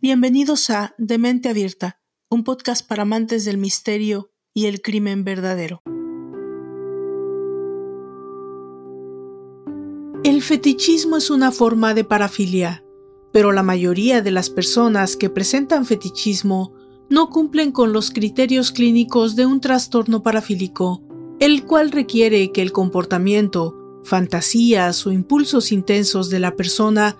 Bienvenidos a De Mente Abierta, un podcast para amantes del misterio y el crimen verdadero. El fetichismo es una forma de parafilia, pero la mayoría de las personas que presentan fetichismo no cumplen con los criterios clínicos de un trastorno parafílico, el cual requiere que el comportamiento, fantasías o impulsos intensos de la persona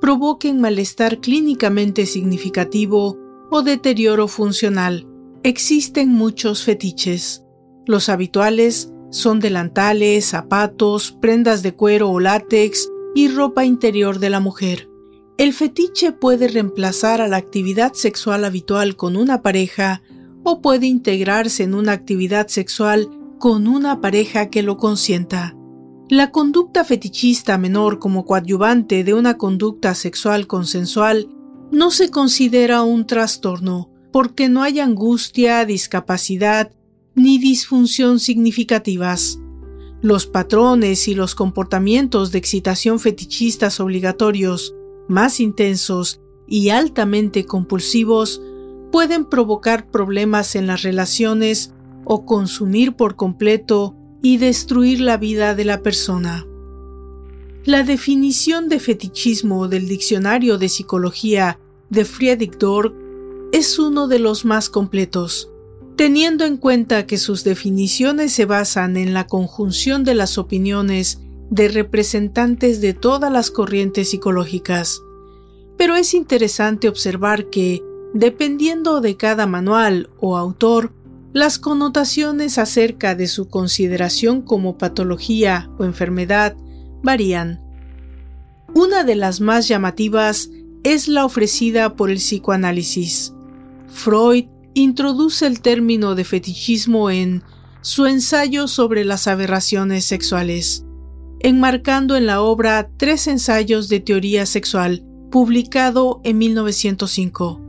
provoquen malestar clínicamente significativo o deterioro funcional. Existen muchos fetiches. Los habituales son delantales, zapatos, prendas de cuero o látex y ropa interior de la mujer. El fetiche puede reemplazar a la actividad sexual habitual con una pareja o puede integrarse en una actividad sexual con una pareja que lo consienta. La conducta fetichista menor como coadyuvante de una conducta sexual consensual no se considera un trastorno porque no hay angustia, discapacidad ni disfunción significativas. Los patrones y los comportamientos de excitación fetichistas obligatorios más intensos y altamente compulsivos pueden provocar problemas en las relaciones o consumir por completo y destruir la vida de la persona. La definición de fetichismo del diccionario de psicología de Friedrich Dork es uno de los más completos, teniendo en cuenta que sus definiciones se basan en la conjunción de las opiniones de representantes de todas las corrientes psicológicas. Pero es interesante observar que, dependiendo de cada manual o autor, las connotaciones acerca de su consideración como patología o enfermedad varían. Una de las más llamativas es la ofrecida por el psicoanálisis. Freud introduce el término de fetichismo en su ensayo sobre las aberraciones sexuales, enmarcando en la obra Tres ensayos de teoría sexual, publicado en 1905.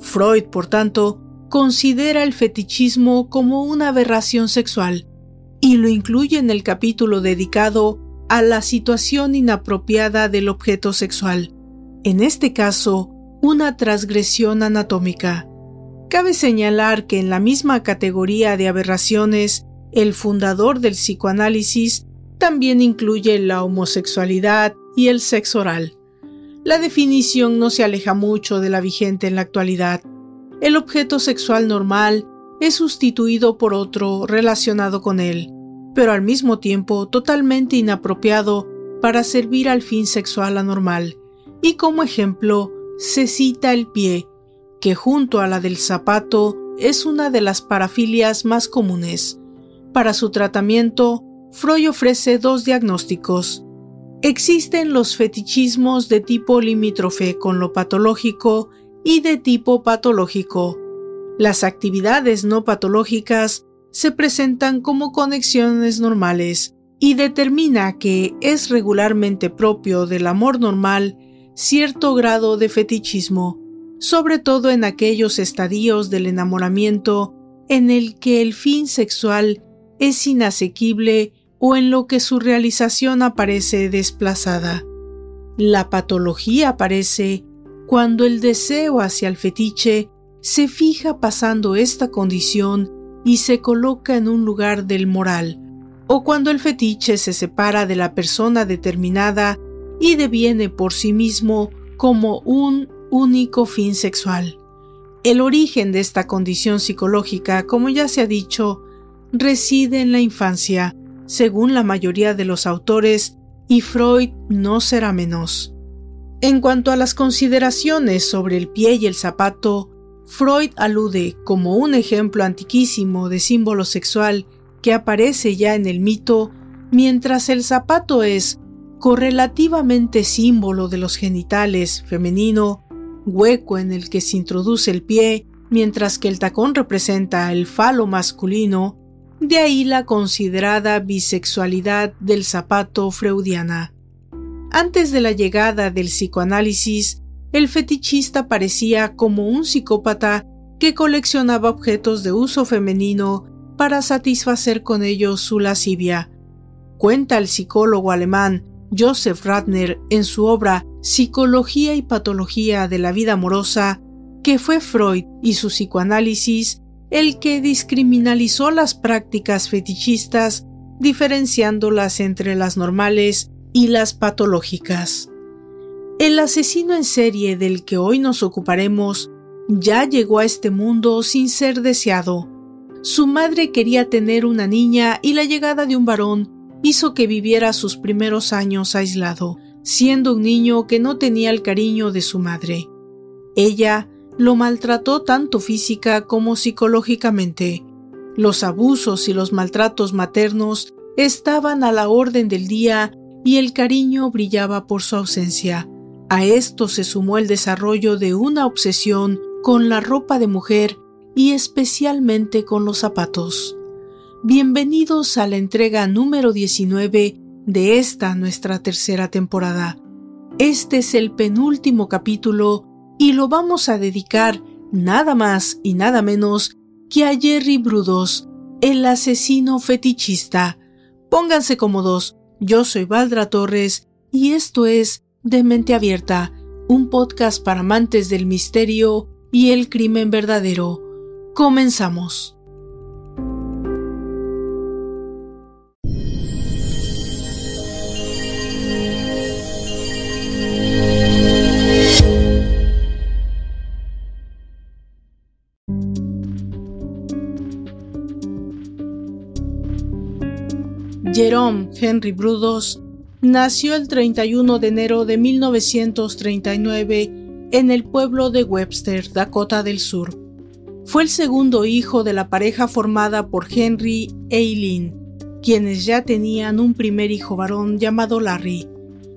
Freud, por tanto, considera el fetichismo como una aberración sexual y lo incluye en el capítulo dedicado a la situación inapropiada del objeto sexual, en este caso, una transgresión anatómica. Cabe señalar que en la misma categoría de aberraciones, el fundador del psicoanálisis también incluye la homosexualidad y el sexo oral. La definición no se aleja mucho de la vigente en la actualidad el objeto sexual normal es sustituido por otro relacionado con él, pero al mismo tiempo totalmente inapropiado para servir al fin sexual anormal. Y como ejemplo, se cita el pie, que junto a la del zapato es una de las parafilias más comunes. Para su tratamiento, Freud ofrece dos diagnósticos. Existen los fetichismos de tipo limítrofe con lo patológico y de tipo patológico. Las actividades no patológicas se presentan como conexiones normales y determina que es regularmente propio del amor normal cierto grado de fetichismo, sobre todo en aquellos estadios del enamoramiento en el que el fin sexual es inasequible o en lo que su realización aparece desplazada. La patología aparece cuando el deseo hacia el fetiche se fija pasando esta condición y se coloca en un lugar del moral, o cuando el fetiche se separa de la persona determinada y deviene por sí mismo como un único fin sexual. El origen de esta condición psicológica, como ya se ha dicho, reside en la infancia, según la mayoría de los autores, y Freud no será menos. En cuanto a las consideraciones sobre el pie y el zapato, Freud alude como un ejemplo antiquísimo de símbolo sexual que aparece ya en el mito, mientras el zapato es correlativamente símbolo de los genitales femenino, hueco en el que se introduce el pie, mientras que el tacón representa el falo masculino, de ahí la considerada bisexualidad del zapato freudiana. Antes de la llegada del psicoanálisis, el fetichista parecía como un psicópata que coleccionaba objetos de uso femenino para satisfacer con ellos su lascivia. Cuenta el psicólogo alemán Joseph Ratner en su obra Psicología y Patología de la Vida Amorosa, que fue Freud y su psicoanálisis el que discriminalizó las prácticas fetichistas, diferenciándolas entre las normales y las patológicas. El asesino en serie del que hoy nos ocuparemos ya llegó a este mundo sin ser deseado. Su madre quería tener una niña y la llegada de un varón hizo que viviera sus primeros años aislado, siendo un niño que no tenía el cariño de su madre. Ella lo maltrató tanto física como psicológicamente. Los abusos y los maltratos maternos estaban a la orden del día y el cariño brillaba por su ausencia. A esto se sumó el desarrollo de una obsesión con la ropa de mujer y especialmente con los zapatos. Bienvenidos a la entrega número 19 de esta nuestra tercera temporada. Este es el penúltimo capítulo y lo vamos a dedicar nada más y nada menos que a Jerry Brudos, el asesino fetichista. Pónganse cómodos, yo soy Valdra Torres y esto es De Mente Abierta, un podcast para amantes del misterio y el crimen verdadero. Comenzamos. Jerome Henry Brudos nació el 31 de enero de 1939 en el pueblo de Webster, Dakota del Sur. Fue el segundo hijo de la pareja formada por Henry e Eileen, quienes ya tenían un primer hijo varón llamado Larry.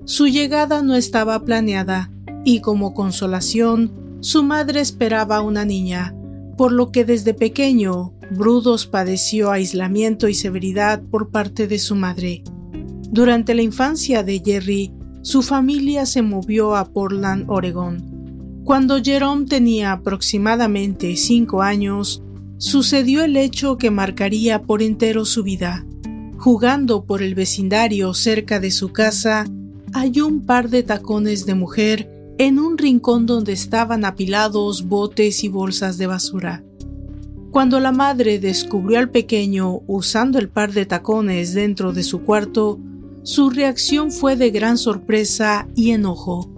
Su llegada no estaba planeada y como consolación, su madre esperaba una niña, por lo que desde pequeño Brudos padeció aislamiento y severidad por parte de su madre. Durante la infancia de Jerry, su familia se movió a Portland, Oregon. Cuando Jerome tenía aproximadamente cinco años, sucedió el hecho que marcaría por entero su vida. Jugando por el vecindario cerca de su casa, halló un par de tacones de mujer en un rincón donde estaban apilados botes y bolsas de basura. Cuando la madre descubrió al pequeño usando el par de tacones dentro de su cuarto, su reacción fue de gran sorpresa y enojo.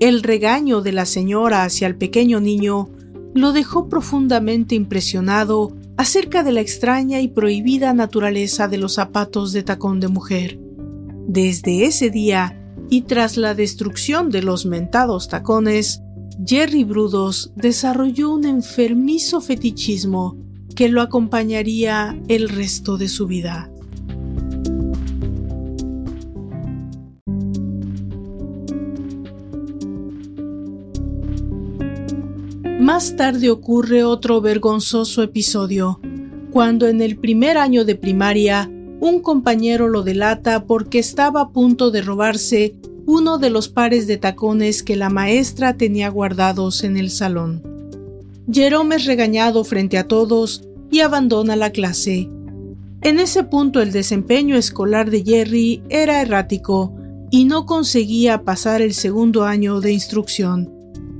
El regaño de la señora hacia el pequeño niño lo dejó profundamente impresionado acerca de la extraña y prohibida naturaleza de los zapatos de tacón de mujer. Desde ese día, y tras la destrucción de los mentados tacones, Jerry Brudos desarrolló un enfermizo fetichismo que lo acompañaría el resto de su vida. Más tarde ocurre otro vergonzoso episodio, cuando en el primer año de primaria un compañero lo delata porque estaba a punto de robarse uno de los pares de tacones que la maestra tenía guardados en el salón. Jerome es regañado frente a todos y abandona la clase. En ese punto el desempeño escolar de Jerry era errático y no conseguía pasar el segundo año de instrucción.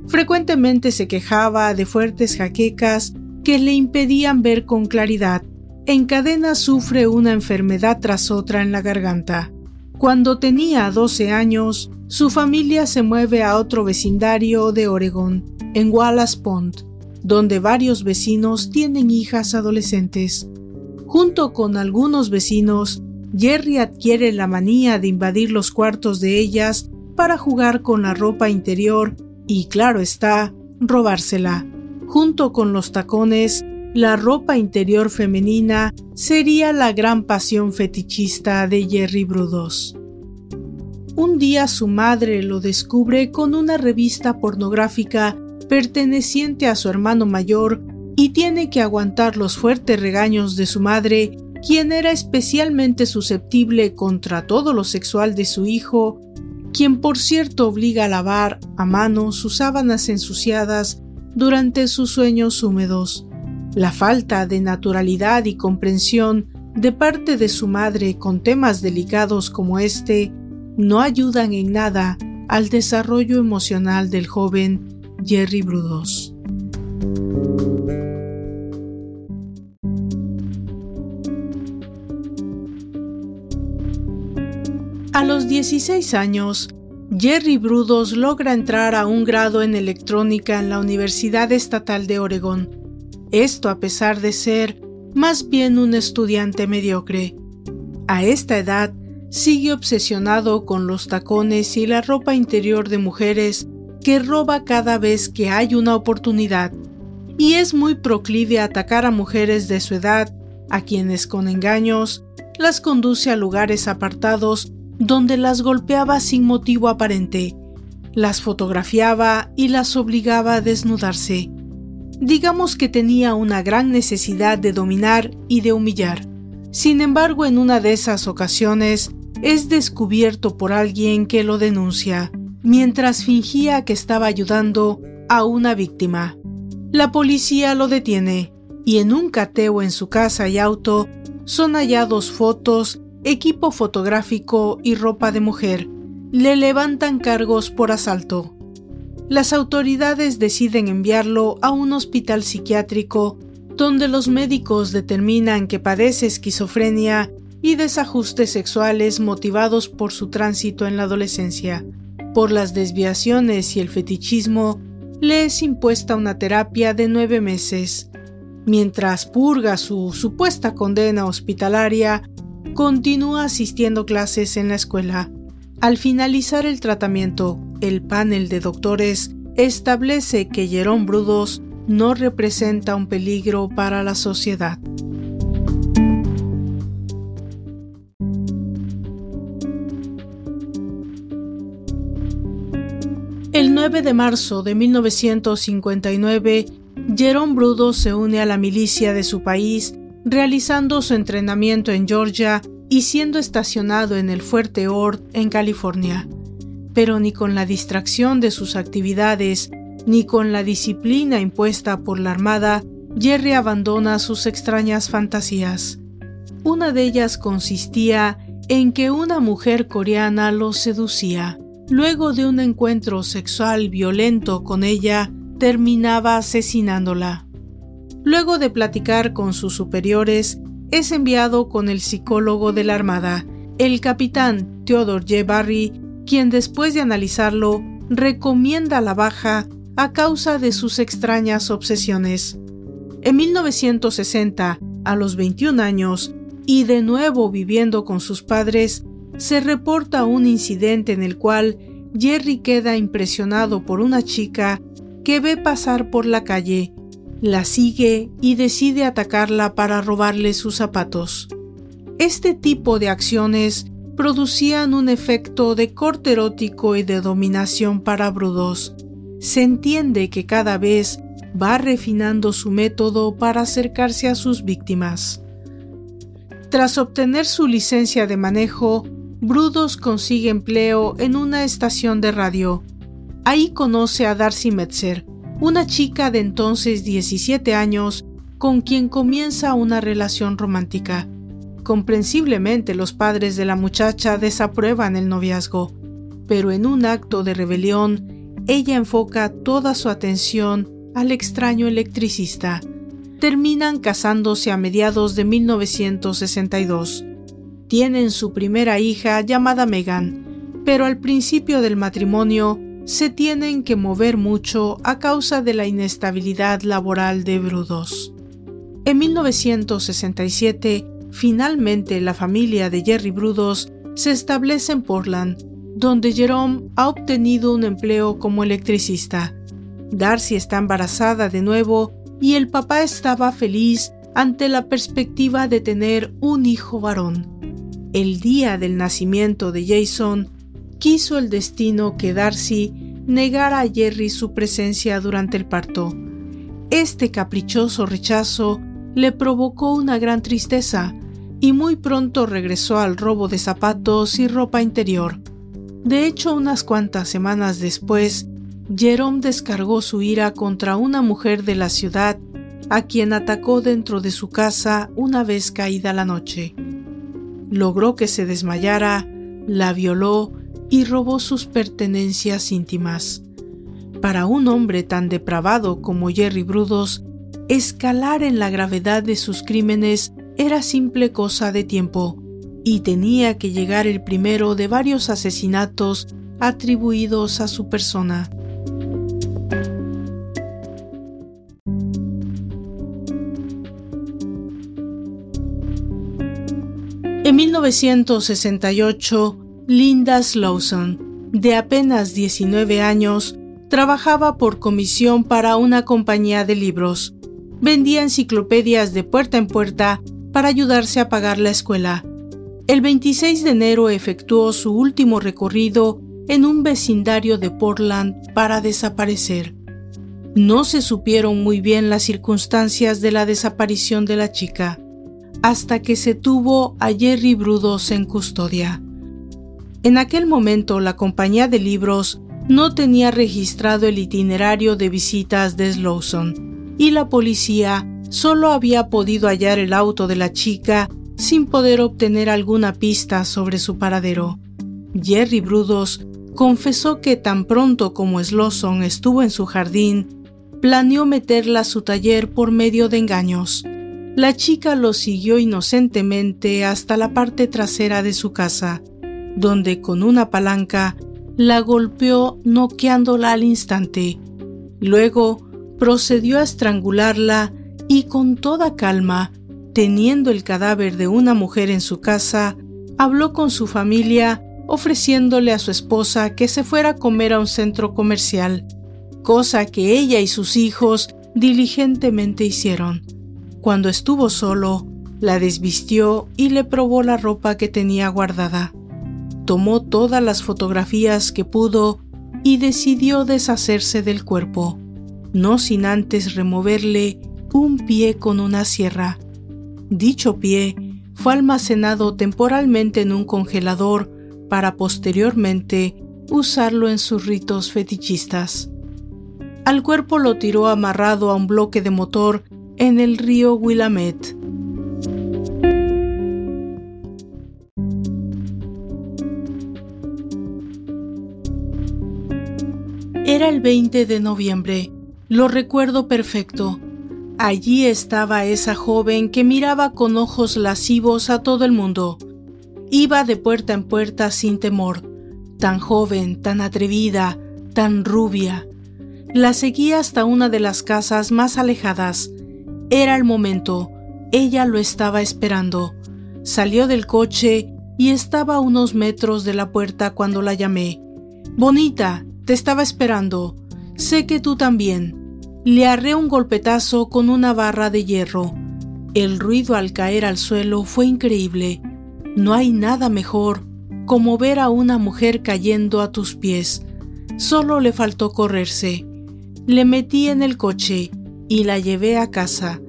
Frecuentemente se quejaba de fuertes jaquecas que le impedían ver con claridad. En cadena sufre una enfermedad tras otra en la garganta. Cuando tenía 12 años, su familia se mueve a otro vecindario de Oregón, en Wallace Pond, donde varios vecinos tienen hijas adolescentes. Junto con algunos vecinos, Jerry adquiere la manía de invadir los cuartos de ellas para jugar con la ropa interior y, claro está, robársela. Junto con los tacones, la ropa interior femenina sería la gran pasión fetichista de Jerry Brudos. Un día su madre lo descubre con una revista pornográfica perteneciente a su hermano mayor y tiene que aguantar los fuertes regaños de su madre, quien era especialmente susceptible contra todo lo sexual de su hijo, quien por cierto obliga a lavar a mano sus sábanas ensuciadas durante sus sueños húmedos. La falta de naturalidad y comprensión de parte de su madre con temas delicados como este no ayudan en nada al desarrollo emocional del joven Jerry Brudos. A los 16 años, Jerry Brudos logra entrar a un grado en electrónica en la Universidad Estatal de Oregón. Esto a pesar de ser más bien un estudiante mediocre. A esta edad, sigue obsesionado con los tacones y la ropa interior de mujeres que roba cada vez que hay una oportunidad, y es muy proclive a atacar a mujeres de su edad, a quienes con engaños las conduce a lugares apartados donde las golpeaba sin motivo aparente, las fotografiaba y las obligaba a desnudarse. Digamos que tenía una gran necesidad de dominar y de humillar. Sin embargo, en una de esas ocasiones es descubierto por alguien que lo denuncia, mientras fingía que estaba ayudando a una víctima. La policía lo detiene y en un cateo en su casa y auto son hallados fotos, equipo fotográfico y ropa de mujer. Le levantan cargos por asalto las autoridades deciden enviarlo a un hospital psiquiátrico donde los médicos determinan que padece esquizofrenia y desajustes sexuales motivados por su tránsito en la adolescencia. Por las desviaciones y el fetichismo, le es impuesta una terapia de nueve meses. Mientras purga su supuesta condena hospitalaria, continúa asistiendo clases en la escuela. Al finalizar el tratamiento, el panel de doctores establece que Jerón Brudos no representa un peligro para la sociedad. El 9 de marzo de 1959, Jerón Brudos se une a la milicia de su país, realizando su entrenamiento en Georgia y siendo estacionado en el Fuerte Ord en California pero ni con la distracción de sus actividades, ni con la disciplina impuesta por la Armada, Jerry abandona sus extrañas fantasías. Una de ellas consistía en que una mujer coreana lo seducía. Luego de un encuentro sexual violento con ella, terminaba asesinándola. Luego de platicar con sus superiores, es enviado con el psicólogo de la Armada, el capitán Theodore J. Barry, quien después de analizarlo recomienda la baja a causa de sus extrañas obsesiones. En 1960, a los 21 años, y de nuevo viviendo con sus padres, se reporta un incidente en el cual Jerry queda impresionado por una chica que ve pasar por la calle, la sigue y decide atacarla para robarle sus zapatos. Este tipo de acciones producían un efecto de corte erótico y de dominación para Brudos. Se entiende que cada vez va refinando su método para acercarse a sus víctimas. Tras obtener su licencia de manejo, Brudos consigue empleo en una estación de radio. Ahí conoce a Darcy Metzer, una chica de entonces 17 años con quien comienza una relación romántica. Comprensiblemente los padres de la muchacha desaprueban el noviazgo, pero en un acto de rebelión, ella enfoca toda su atención al extraño electricista. Terminan casándose a mediados de 1962. Tienen su primera hija llamada Megan, pero al principio del matrimonio se tienen que mover mucho a causa de la inestabilidad laboral de Brudos. En 1967, Finalmente, la familia de Jerry Brudos se establece en Portland, donde Jerome ha obtenido un empleo como electricista. Darcy está embarazada de nuevo y el papá estaba feliz ante la perspectiva de tener un hijo varón. El día del nacimiento de Jason, quiso el destino que Darcy negara a Jerry su presencia durante el parto. Este caprichoso rechazo le provocó una gran tristeza, y muy pronto regresó al robo de zapatos y ropa interior. De hecho, unas cuantas semanas después, Jerome descargó su ira contra una mujer de la ciudad a quien atacó dentro de su casa una vez caída la noche. Logró que se desmayara, la violó, y robó sus pertenencias íntimas. Para un hombre tan depravado como Jerry Brudos, escalar en la gravedad de sus crímenes era simple cosa de tiempo, y tenía que llegar el primero de varios asesinatos atribuidos a su persona. En 1968, Linda Slawson, de apenas 19 años, trabajaba por comisión para una compañía de libros. Vendía enciclopedias de puerta en puerta para ayudarse a pagar la escuela. El 26 de enero efectuó su último recorrido en un vecindario de Portland para desaparecer. No se supieron muy bien las circunstancias de la desaparición de la chica hasta que se tuvo a Jerry Brudos en custodia. En aquel momento la compañía de libros no tenía registrado el itinerario de visitas de Slowson y la policía solo había podido hallar el auto de la chica sin poder obtener alguna pista sobre su paradero. Jerry Brudos confesó que tan pronto como Slowson estuvo en su jardín, planeó meterla a su taller por medio de engaños. La chica lo siguió inocentemente hasta la parte trasera de su casa, donde con una palanca la golpeó noqueándola al instante. Luego procedió a estrangularla y con toda calma, teniendo el cadáver de una mujer en su casa, habló con su familia ofreciéndole a su esposa que se fuera a comer a un centro comercial, cosa que ella y sus hijos diligentemente hicieron. Cuando estuvo solo, la desvistió y le probó la ropa que tenía guardada. Tomó todas las fotografías que pudo y decidió deshacerse del cuerpo, no sin antes removerle un pie con una sierra. Dicho pie fue almacenado temporalmente en un congelador para posteriormente usarlo en sus ritos fetichistas. Al cuerpo lo tiró amarrado a un bloque de motor en el río Willamette. Era el 20 de noviembre, lo recuerdo perfecto. Allí estaba esa joven que miraba con ojos lascivos a todo el mundo. Iba de puerta en puerta sin temor, tan joven, tan atrevida, tan rubia. La seguía hasta una de las casas más alejadas, era el momento. Ella lo estaba esperando. Salió del coche y estaba a unos metros de la puerta cuando la llamé. Bonita, te estaba esperando. Sé que tú también. Le arré un golpetazo con una barra de hierro. El ruido al caer al suelo fue increíble. No hay nada mejor como ver a una mujer cayendo a tus pies. Solo le faltó correrse. Le metí en el coche y la llevé a casa.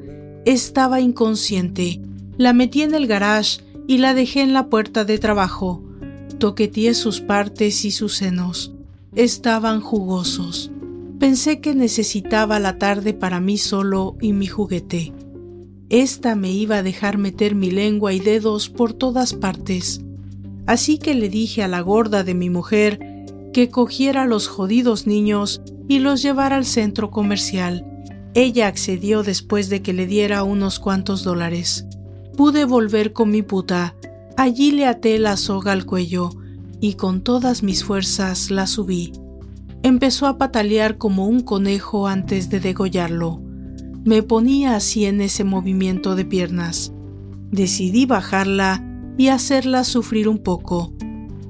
Estaba inconsciente. La metí en el garage y la dejé en la puerta de trabajo. Toqueteé sus partes y sus senos. Estaban jugosos. Pensé que necesitaba la tarde para mí solo y mi juguete. Esta me iba a dejar meter mi lengua y dedos por todas partes. Así que le dije a la gorda de mi mujer que cogiera los jodidos niños y los llevara al centro comercial. Ella accedió después de que le diera unos cuantos dólares. Pude volver con mi puta. Allí le até la soga al cuello y con todas mis fuerzas la subí. Empezó a patalear como un conejo antes de degollarlo. Me ponía así en ese movimiento de piernas. Decidí bajarla y hacerla sufrir un poco.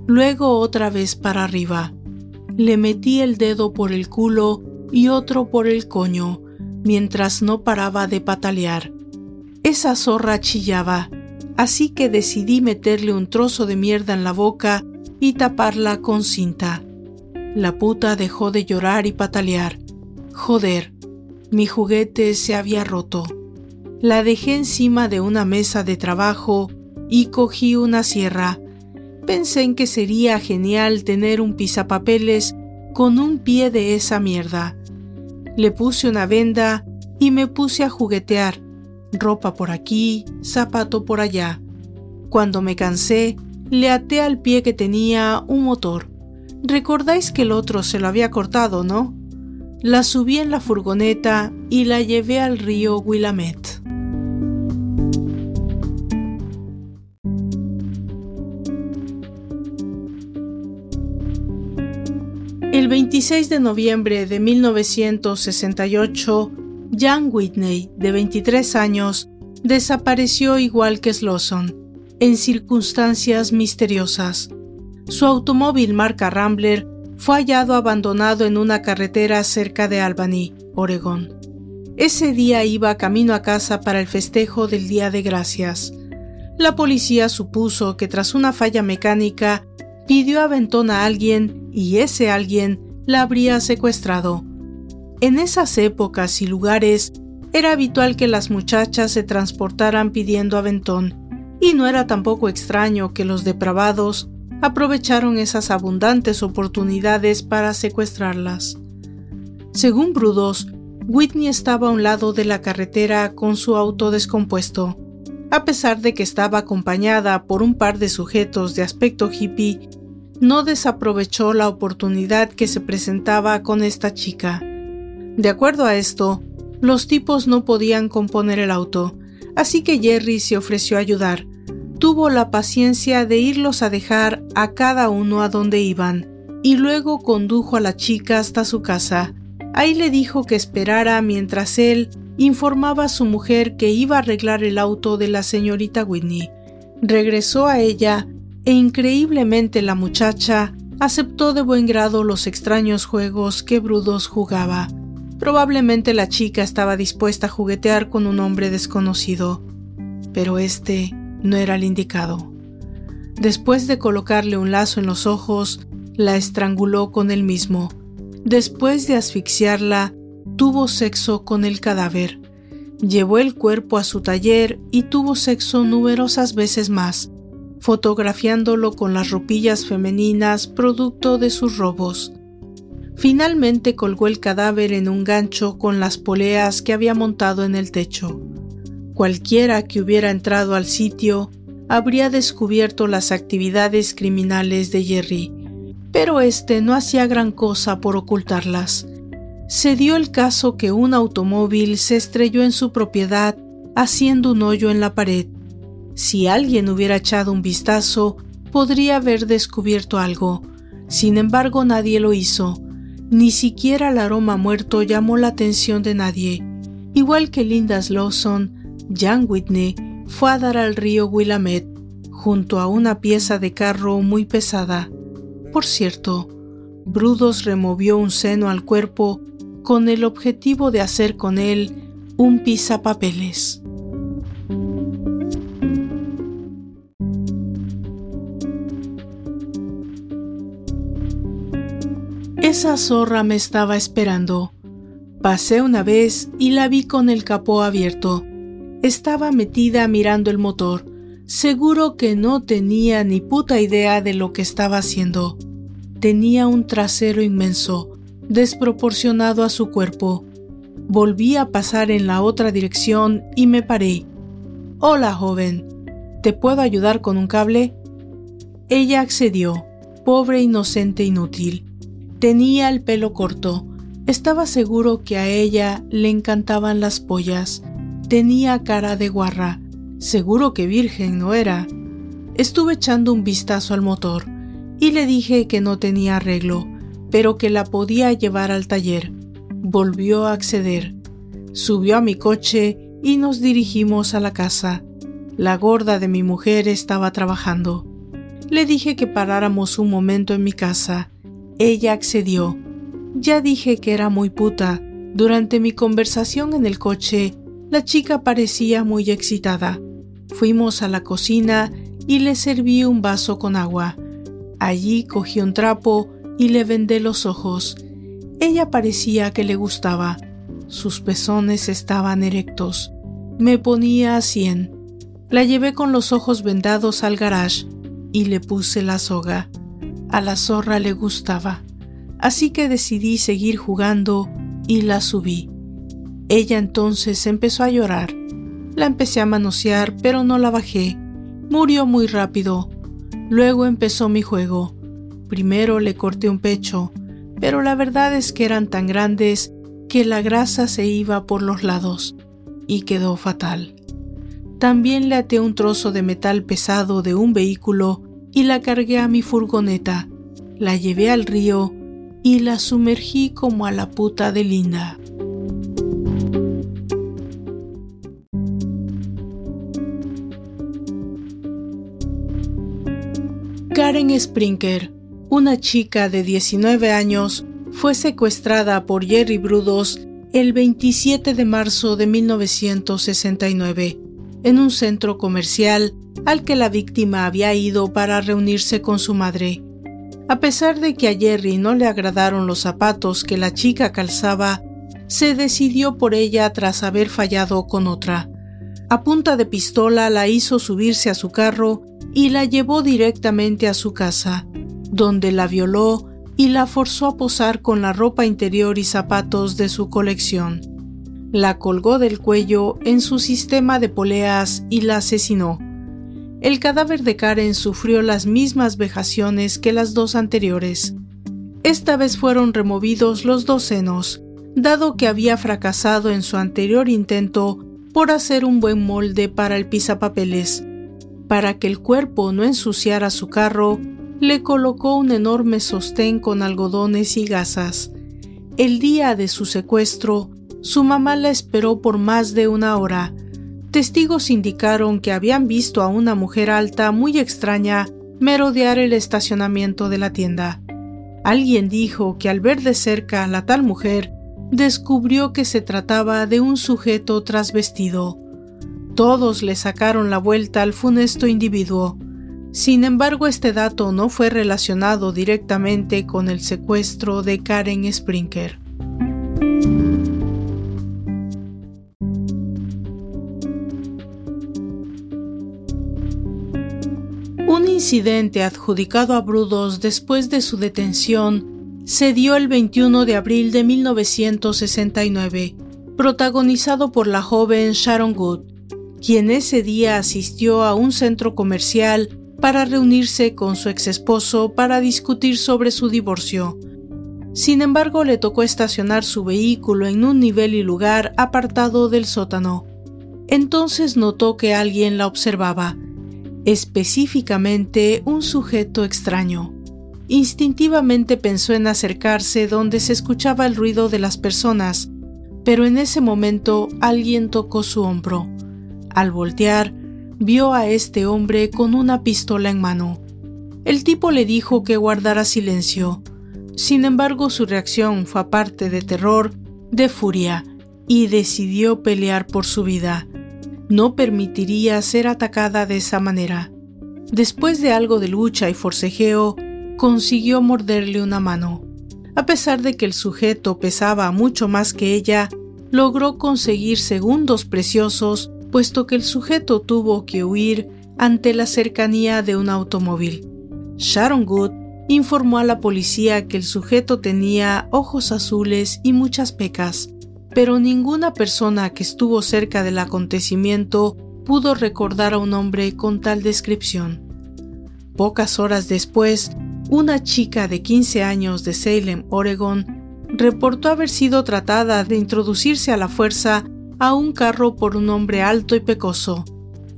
Luego otra vez para arriba. Le metí el dedo por el culo y otro por el coño mientras no paraba de patalear. Esa zorra chillaba, así que decidí meterle un trozo de mierda en la boca y taparla con cinta. La puta dejó de llorar y patalear. Joder, mi juguete se había roto. La dejé encima de una mesa de trabajo y cogí una sierra. Pensé en que sería genial tener un pisapapeles con un pie de esa mierda le puse una venda y me puse a juguetear, ropa por aquí, zapato por allá. Cuando me cansé, le até al pie que tenía un motor. Recordáis que el otro se lo había cortado, ¿no? La subí en la furgoneta y la llevé al río Willamette. El 26 de noviembre de 1968, Jan Whitney, de 23 años, desapareció igual que Slawson, en circunstancias misteriosas. Su automóvil marca Rambler fue hallado abandonado en una carretera cerca de Albany, Oregón. Ese día iba camino a casa para el festejo del Día de Gracias. La policía supuso que tras una falla mecánica pidió aventón a alguien y ese alguien la habría secuestrado. En esas épocas y lugares era habitual que las muchachas se transportaran pidiendo aventón, y no era tampoco extraño que los depravados aprovecharon esas abundantes oportunidades para secuestrarlas. Según Brudos, Whitney estaba a un lado de la carretera con su auto descompuesto. A pesar de que estaba acompañada por un par de sujetos de aspecto hippie, no desaprovechó la oportunidad que se presentaba con esta chica. De acuerdo a esto, los tipos no podían componer el auto, así que Jerry se ofreció a ayudar. Tuvo la paciencia de irlos a dejar a cada uno a donde iban, y luego condujo a la chica hasta su casa. Ahí le dijo que esperara mientras él informaba a su mujer que iba a arreglar el auto de la señorita Whitney. Regresó a ella e increíblemente la muchacha aceptó de buen grado los extraños juegos que Brudos jugaba. Probablemente la chica estaba dispuesta a juguetear con un hombre desconocido, pero este no era el indicado. Después de colocarle un lazo en los ojos, la estranguló con él mismo. Después de asfixiarla, tuvo sexo con el cadáver. Llevó el cuerpo a su taller y tuvo sexo numerosas veces más, fotografiándolo con las ropillas femeninas producto de sus robos. Finalmente colgó el cadáver en un gancho con las poleas que había montado en el techo. Cualquiera que hubiera entrado al sitio habría descubierto las actividades criminales de Jerry, pero este no hacía gran cosa por ocultarlas. Se dio el caso que un automóvil se estrelló en su propiedad haciendo un hoyo en la pared si alguien hubiera echado un vistazo, podría haber descubierto algo. Sin embargo, nadie lo hizo. Ni siquiera el aroma muerto llamó la atención de nadie. Igual que Linda Lawson, Jan Whitney fue a dar al río Willamette junto a una pieza de carro muy pesada. Por cierto, Brudos removió un seno al cuerpo con el objetivo de hacer con él un pisapapeles. Esa zorra me estaba esperando. Pasé una vez y la vi con el capó abierto. Estaba metida mirando el motor. Seguro que no tenía ni puta idea de lo que estaba haciendo. Tenía un trasero inmenso, desproporcionado a su cuerpo. Volví a pasar en la otra dirección y me paré. Hola, joven. ¿Te puedo ayudar con un cable? Ella accedió, pobre inocente inútil. Tenía el pelo corto. Estaba seguro que a ella le encantaban las pollas. Tenía cara de guarra. Seguro que virgen no era. Estuve echando un vistazo al motor y le dije que no tenía arreglo, pero que la podía llevar al taller. Volvió a acceder. Subió a mi coche y nos dirigimos a la casa. La gorda de mi mujer estaba trabajando. Le dije que paráramos un momento en mi casa ella accedió. Ya dije que era muy puta. Durante mi conversación en el coche, la chica parecía muy excitada. Fuimos a la cocina y le serví un vaso con agua. Allí cogí un trapo y le vendé los ojos. Ella parecía que le gustaba. Sus pezones estaban erectos. Me ponía a cien. La llevé con los ojos vendados al garage y le puse la soga. A la zorra le gustaba, así que decidí seguir jugando y la subí. Ella entonces empezó a llorar. La empecé a manosear, pero no la bajé. Murió muy rápido. Luego empezó mi juego. Primero le corté un pecho, pero la verdad es que eran tan grandes que la grasa se iba por los lados y quedó fatal. También le até un trozo de metal pesado de un vehículo y la cargué a mi furgoneta, la llevé al río y la sumergí como a la puta de Linda. Karen Sprinker, una chica de 19 años, fue secuestrada por Jerry Brudos el 27 de marzo de 1969 en un centro comercial al que la víctima había ido para reunirse con su madre. A pesar de que a Jerry no le agradaron los zapatos que la chica calzaba, se decidió por ella tras haber fallado con otra. A punta de pistola la hizo subirse a su carro y la llevó directamente a su casa, donde la violó y la forzó a posar con la ropa interior y zapatos de su colección. La colgó del cuello en su sistema de poleas y la asesinó. El cadáver de Karen sufrió las mismas vejaciones que las dos anteriores. Esta vez fueron removidos los dos senos, dado que había fracasado en su anterior intento por hacer un buen molde para el pisapapeles para que el cuerpo no ensuciara su carro, le colocó un enorme sostén con algodones y gasas. El día de su secuestro, su mamá la esperó por más de una hora. Testigos indicaron que habían visto a una mujer alta muy extraña merodear el estacionamiento de la tienda. Alguien dijo que al ver de cerca a la tal mujer, descubrió que se trataba de un sujeto trasvestido. Todos le sacaron la vuelta al funesto individuo. Sin embargo, este dato no fue relacionado directamente con el secuestro de Karen Sprinker. Incidente adjudicado a Brudos después de su detención se dio el 21 de abril de 1969, protagonizado por la joven Sharon Good quien ese día asistió a un centro comercial para reunirse con su exesposo para discutir sobre su divorcio. Sin embargo, le tocó estacionar su vehículo en un nivel y lugar apartado del sótano. Entonces notó que alguien la observaba, específicamente un sujeto extraño. Instintivamente pensó en acercarse donde se escuchaba el ruido de las personas, pero en ese momento alguien tocó su hombro. Al voltear, vio a este hombre con una pistola en mano. El tipo le dijo que guardara silencio. Sin embargo, su reacción fue aparte de terror, de furia, y decidió pelear por su vida. No permitiría ser atacada de esa manera. Después de algo de lucha y forcejeo, consiguió morderle una mano. A pesar de que el sujeto pesaba mucho más que ella, logró conseguir segundos preciosos puesto que el sujeto tuvo que huir ante la cercanía de un automóvil. Sharon Good informó a la policía que el sujeto tenía ojos azules y muchas pecas, pero ninguna persona que estuvo cerca del acontecimiento pudo recordar a un hombre con tal descripción. Pocas horas después, una chica de 15 años de Salem, Oregon, reportó haber sido tratada de introducirse a la fuerza a un carro por un hombre alto y pecoso.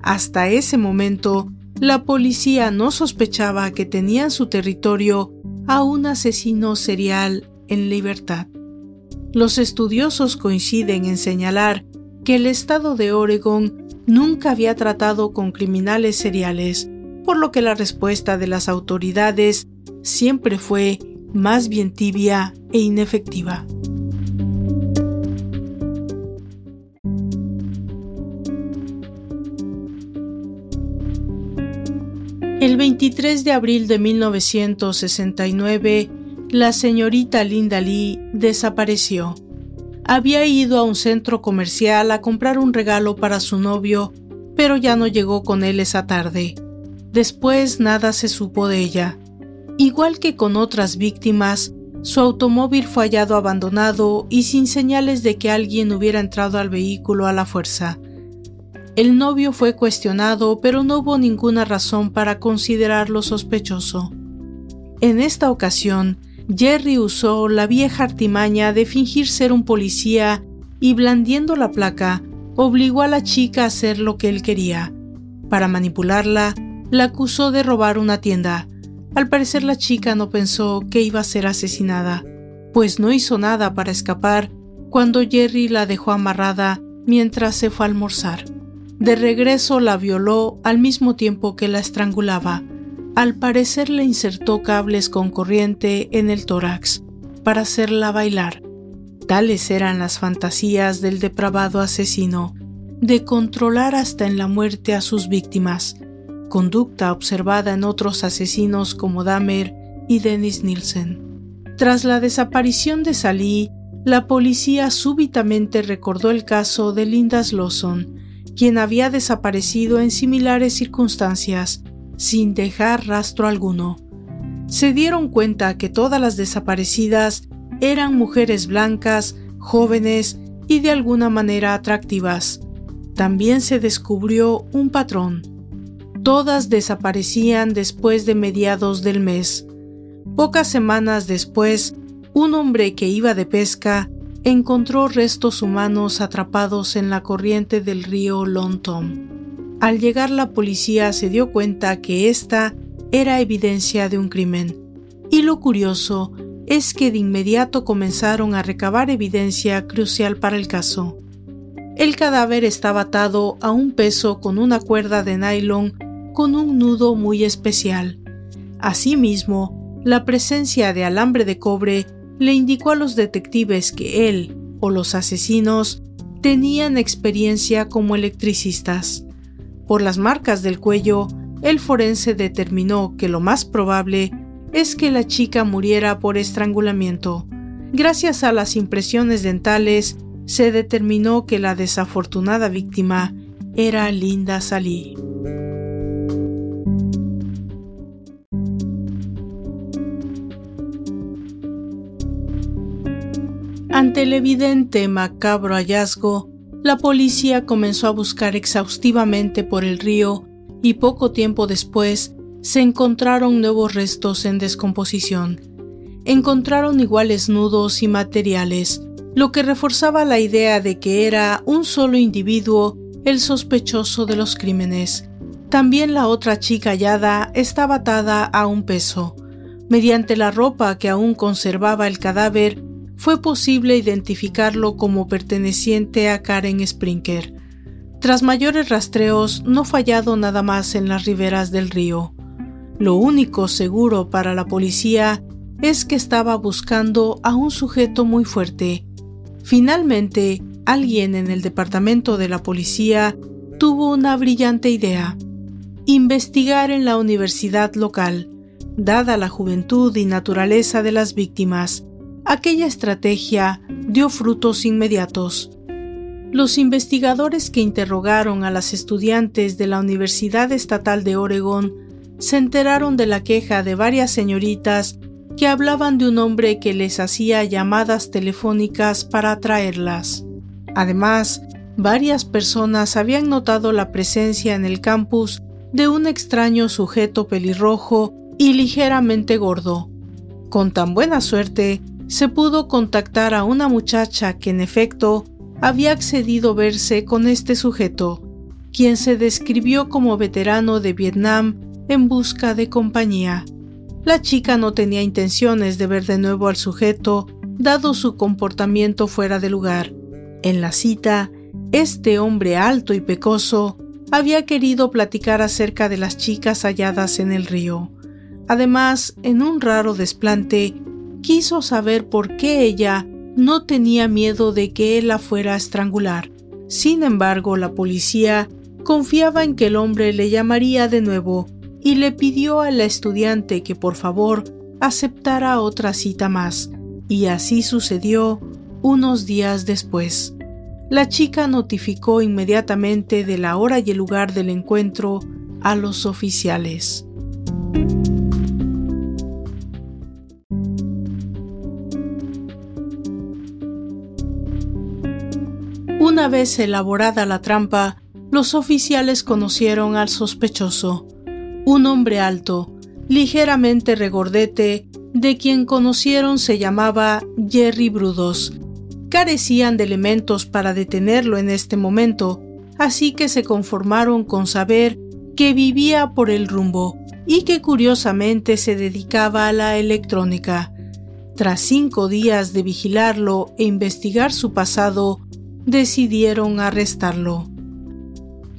Hasta ese momento, la policía no sospechaba que tenía en su territorio a un asesino serial en libertad. Los estudiosos coinciden en señalar que el estado de Oregon nunca había tratado con criminales seriales, por lo que la respuesta de las autoridades siempre fue más bien tibia e inefectiva. El 23 de abril de 1969, la señorita Linda Lee desapareció. Había ido a un centro comercial a comprar un regalo para su novio, pero ya no llegó con él esa tarde. Después nada se supo de ella. Igual que con otras víctimas, su automóvil fue hallado abandonado y sin señales de que alguien hubiera entrado al vehículo a la fuerza. El novio fue cuestionado, pero no hubo ninguna razón para considerarlo sospechoso. En esta ocasión, Jerry usó la vieja artimaña de fingir ser un policía y blandiendo la placa, obligó a la chica a hacer lo que él quería. Para manipularla, la acusó de robar una tienda. Al parecer la chica no pensó que iba a ser asesinada, pues no hizo nada para escapar cuando Jerry la dejó amarrada mientras se fue a almorzar. De regreso la violó al mismo tiempo que la estrangulaba. Al parecer le insertó cables con corriente en el tórax para hacerla bailar. Tales eran las fantasías del depravado asesino, de controlar hasta en la muerte a sus víctimas, conducta observada en otros asesinos como Dahmer y Dennis Nielsen. Tras la desaparición de Salí, la policía súbitamente recordó el caso de Linda Lawson, quien había desaparecido en similares circunstancias, sin dejar rastro alguno. Se dieron cuenta que todas las desaparecidas eran mujeres blancas, jóvenes y de alguna manera atractivas. También se descubrió un patrón. Todas desaparecían después de mediados del mes. Pocas semanas después, un hombre que iba de pesca encontró restos humanos atrapados en la corriente del río Long Al llegar la policía se dio cuenta que esta era evidencia de un crimen. Y lo curioso es que de inmediato comenzaron a recabar evidencia crucial para el caso. El cadáver estaba atado a un peso con una cuerda de nylon con un nudo muy especial. Asimismo, la presencia de alambre de cobre le indicó a los detectives que él o los asesinos tenían experiencia como electricistas. Por las marcas del cuello, el forense determinó que lo más probable es que la chica muriera por estrangulamiento. Gracias a las impresiones dentales, se determinó que la desafortunada víctima era Linda Salí. Ante el evidente macabro hallazgo, la policía comenzó a buscar exhaustivamente por el río y poco tiempo después se encontraron nuevos restos en descomposición. Encontraron iguales nudos y materiales, lo que reforzaba la idea de que era un solo individuo el sospechoso de los crímenes. También la otra chica hallada estaba atada a un peso. Mediante la ropa que aún conservaba el cadáver, fue posible identificarlo como perteneciente a Karen Sprinker. Tras mayores rastreos, no fallado nada más en las riberas del río. Lo único seguro para la policía es que estaba buscando a un sujeto muy fuerte. Finalmente, alguien en el departamento de la policía tuvo una brillante idea. Investigar en la universidad local, dada la juventud y naturaleza de las víctimas, aquella estrategia dio frutos inmediatos. Los investigadores que interrogaron a las estudiantes de la Universidad Estatal de Oregón se enteraron de la queja de varias señoritas que hablaban de un hombre que les hacía llamadas telefónicas para atraerlas. Además, varias personas habían notado la presencia en el campus de un extraño sujeto pelirrojo y ligeramente gordo. Con tan buena suerte, se pudo contactar a una muchacha que en efecto había accedido verse con este sujeto, quien se describió como veterano de Vietnam en busca de compañía. La chica no tenía intenciones de ver de nuevo al sujeto, dado su comportamiento fuera de lugar. En la cita, este hombre alto y pecoso había querido platicar acerca de las chicas halladas en el río. Además, en un raro desplante, quiso saber por qué ella no tenía miedo de que él la fuera a estrangular. Sin embargo, la policía confiaba en que el hombre le llamaría de nuevo y le pidió a la estudiante que por favor aceptara otra cita más, y así sucedió unos días después. La chica notificó inmediatamente de la hora y el lugar del encuentro a los oficiales. Una vez elaborada la trampa, los oficiales conocieron al sospechoso, un hombre alto, ligeramente regordete, de quien conocieron se llamaba Jerry Brudos. Carecían de elementos para detenerlo en este momento, así que se conformaron con saber que vivía por el rumbo y que curiosamente se dedicaba a la electrónica. Tras cinco días de vigilarlo e investigar su pasado, decidieron arrestarlo.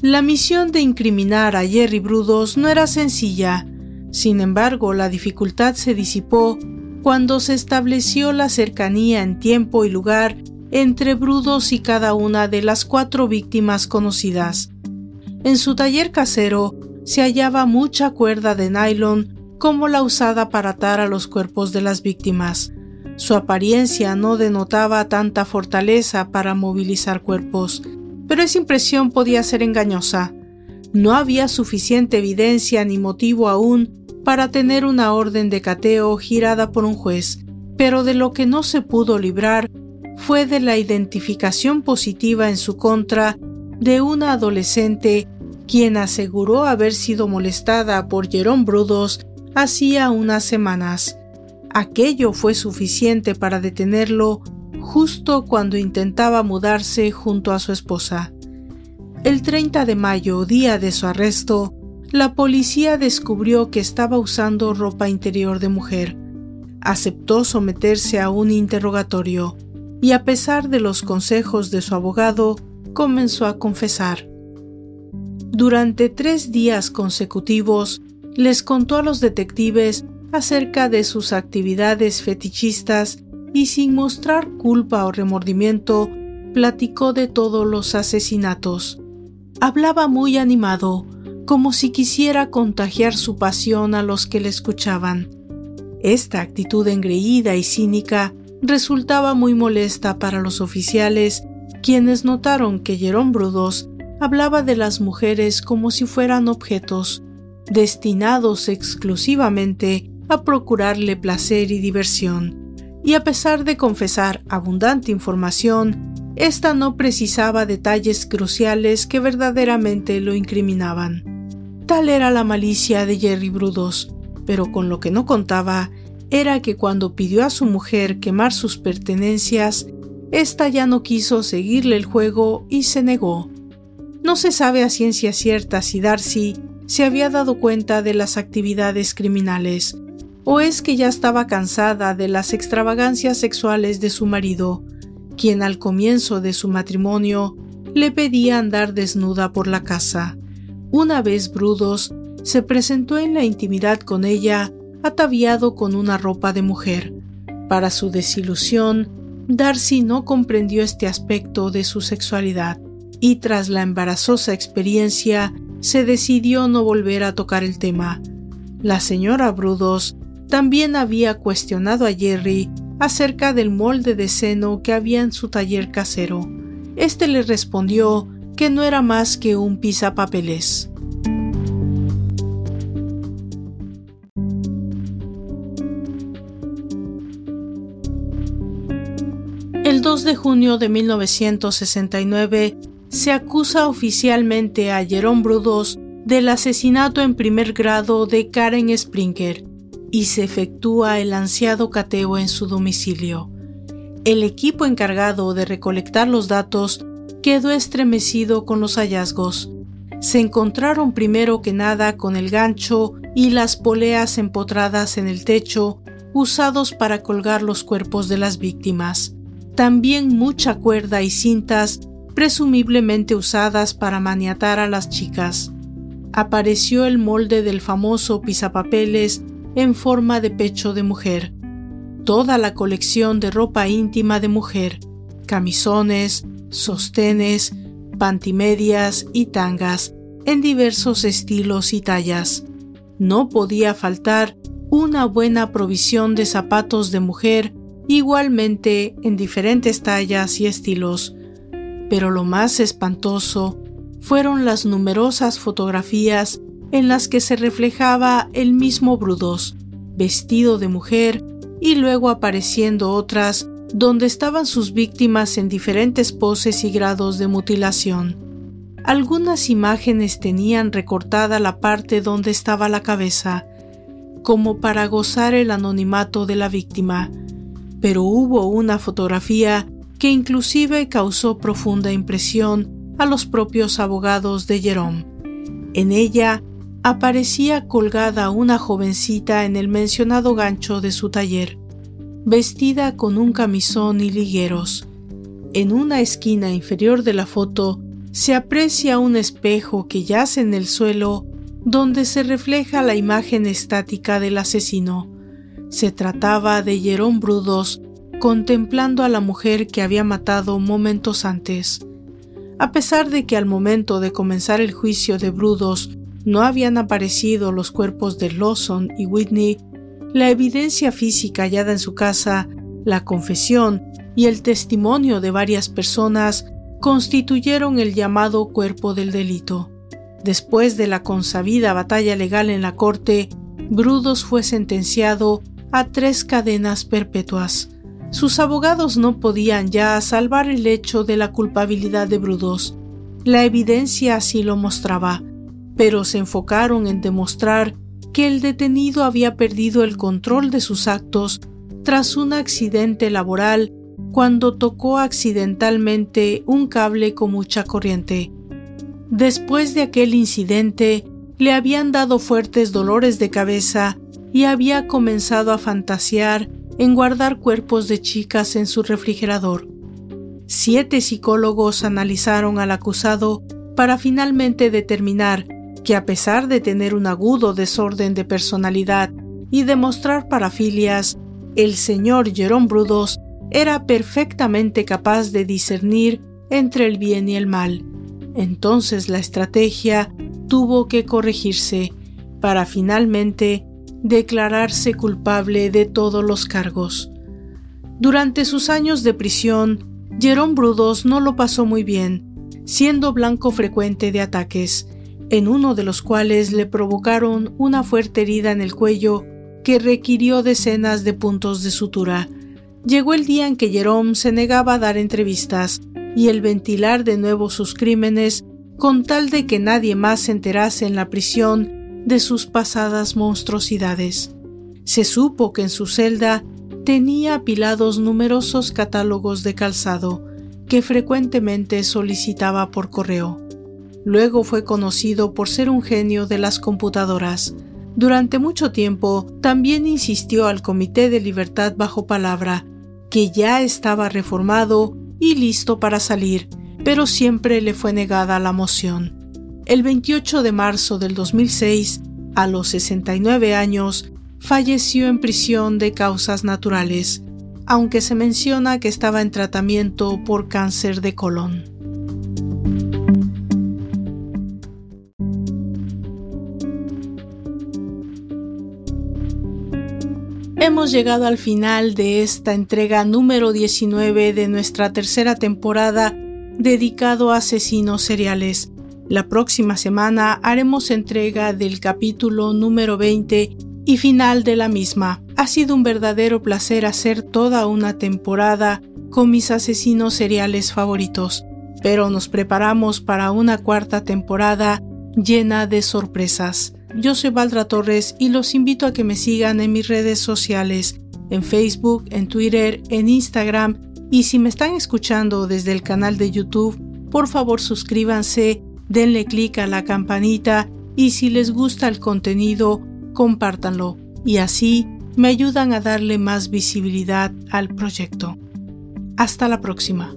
La misión de incriminar a Jerry Brudos no era sencilla, sin embargo la dificultad se disipó cuando se estableció la cercanía en tiempo y lugar entre Brudos y cada una de las cuatro víctimas conocidas. En su taller casero se hallaba mucha cuerda de nylon como la usada para atar a los cuerpos de las víctimas. Su apariencia no denotaba tanta fortaleza para movilizar cuerpos, pero esa impresión podía ser engañosa. No había suficiente evidencia ni motivo aún para tener una orden de cateo girada por un juez, pero de lo que no se pudo librar fue de la identificación positiva en su contra de una adolescente quien aseguró haber sido molestada por Jerón Brudos hacía unas semanas. Aquello fue suficiente para detenerlo justo cuando intentaba mudarse junto a su esposa. El 30 de mayo, día de su arresto, la policía descubrió que estaba usando ropa interior de mujer. Aceptó someterse a un interrogatorio y a pesar de los consejos de su abogado, comenzó a confesar. Durante tres días consecutivos, les contó a los detectives acerca de sus actividades fetichistas y sin mostrar culpa o remordimiento, platicó de todos los asesinatos. Hablaba muy animado, como si quisiera contagiar su pasión a los que le escuchaban. Esta actitud engreída y cínica resultaba muy molesta para los oficiales, quienes notaron que Jerón Brudos hablaba de las mujeres como si fueran objetos, destinados exclusivamente a procurarle placer y diversión. Y a pesar de confesar abundante información, ésta no precisaba detalles cruciales que verdaderamente lo incriminaban. Tal era la malicia de Jerry Brudos, pero con lo que no contaba era que cuando pidió a su mujer quemar sus pertenencias, ésta ya no quiso seguirle el juego y se negó. No se sabe a ciencia cierta si Darcy se había dado cuenta de las actividades criminales, o es que ya estaba cansada de las extravagancias sexuales de su marido, quien al comienzo de su matrimonio le pedía andar desnuda por la casa. Una vez Brudos se presentó en la intimidad con ella ataviado con una ropa de mujer. Para su desilusión, Darcy no comprendió este aspecto de su sexualidad y tras la embarazosa experiencia se decidió no volver a tocar el tema. La señora Brudos también había cuestionado a Jerry acerca del molde de seno que había en su taller casero. Este le respondió que no era más que un pisapapeles. El 2 de junio de 1969 se acusa oficialmente a Jerome Brudos del asesinato en primer grado de Karen Springer y se efectúa el ansiado cateo en su domicilio. El equipo encargado de recolectar los datos quedó estremecido con los hallazgos. Se encontraron primero que nada con el gancho y las poleas empotradas en el techo usados para colgar los cuerpos de las víctimas. También mucha cuerda y cintas presumiblemente usadas para maniatar a las chicas. Apareció el molde del famoso pisapapeles en forma de pecho de mujer. Toda la colección de ropa íntima de mujer, camisones, sostenes, pantimedias y tangas en diversos estilos y tallas. No podía faltar una buena provisión de zapatos de mujer igualmente en diferentes tallas y estilos. Pero lo más espantoso fueron las numerosas fotografías en las que se reflejaba el mismo Brudos, vestido de mujer, y luego apareciendo otras donde estaban sus víctimas en diferentes poses y grados de mutilación. Algunas imágenes tenían recortada la parte donde estaba la cabeza. como para gozar el anonimato de la víctima, pero hubo una fotografía que inclusive causó profunda impresión a los propios abogados de Jerome. En ella aparecía colgada una jovencita en el mencionado gancho de su taller, vestida con un camisón y ligueros. En una esquina inferior de la foto se aprecia un espejo que yace en el suelo donde se refleja la imagen estática del asesino. Se trataba de Jerón Brudos contemplando a la mujer que había matado momentos antes. A pesar de que al momento de comenzar el juicio de Brudos no habían aparecido los cuerpos de Lawson y Whitney, la evidencia física hallada en su casa, la confesión y el testimonio de varias personas constituyeron el llamado cuerpo del delito. Después de la consabida batalla legal en la corte, Brudos fue sentenciado a tres cadenas perpetuas. Sus abogados no podían ya salvar el hecho de la culpabilidad de Brudos. La evidencia así lo mostraba, pero se enfocaron en demostrar que el detenido había perdido el control de sus actos tras un accidente laboral cuando tocó accidentalmente un cable con mucha corriente. Después de aquel incidente, le habían dado fuertes dolores de cabeza y había comenzado a fantasear en guardar cuerpos de chicas en su refrigerador. Siete psicólogos analizaron al acusado para finalmente determinar que a pesar de tener un agudo desorden de personalidad y demostrar parafilias, el señor Jerón Brudos era perfectamente capaz de discernir entre el bien y el mal. Entonces la estrategia tuvo que corregirse para finalmente declararse culpable de todos los cargos. Durante sus años de prisión, Jerón Brudos no lo pasó muy bien, siendo blanco frecuente de ataques, en uno de los cuales le provocaron una fuerte herida en el cuello que requirió decenas de puntos de sutura. Llegó el día en que Jerome se negaba a dar entrevistas y el ventilar de nuevo sus crímenes con tal de que nadie más se enterase en la prisión de sus pasadas monstruosidades. Se supo que en su celda tenía apilados numerosos catálogos de calzado que frecuentemente solicitaba por correo. Luego fue conocido por ser un genio de las computadoras. Durante mucho tiempo también insistió al Comité de Libertad bajo palabra, que ya estaba reformado y listo para salir, pero siempre le fue negada la moción. El 28 de marzo del 2006, a los 69 años, falleció en prisión de causas naturales, aunque se menciona que estaba en tratamiento por cáncer de colon. Hemos llegado al final de esta entrega número 19 de nuestra tercera temporada dedicado a asesinos seriales. La próxima semana haremos entrega del capítulo número 20 y final de la misma. Ha sido un verdadero placer hacer toda una temporada con mis asesinos seriales favoritos, pero nos preparamos para una cuarta temporada llena de sorpresas. Yo soy Valdra Torres y los invito a que me sigan en mis redes sociales, en Facebook, en Twitter, en Instagram y si me están escuchando desde el canal de YouTube, por favor suscríbanse, denle clic a la campanita y si les gusta el contenido, compártanlo y así me ayudan a darle más visibilidad al proyecto. Hasta la próxima.